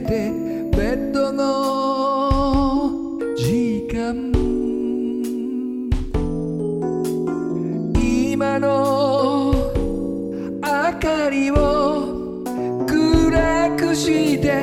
てベッドの時間。今の明かりを暗くして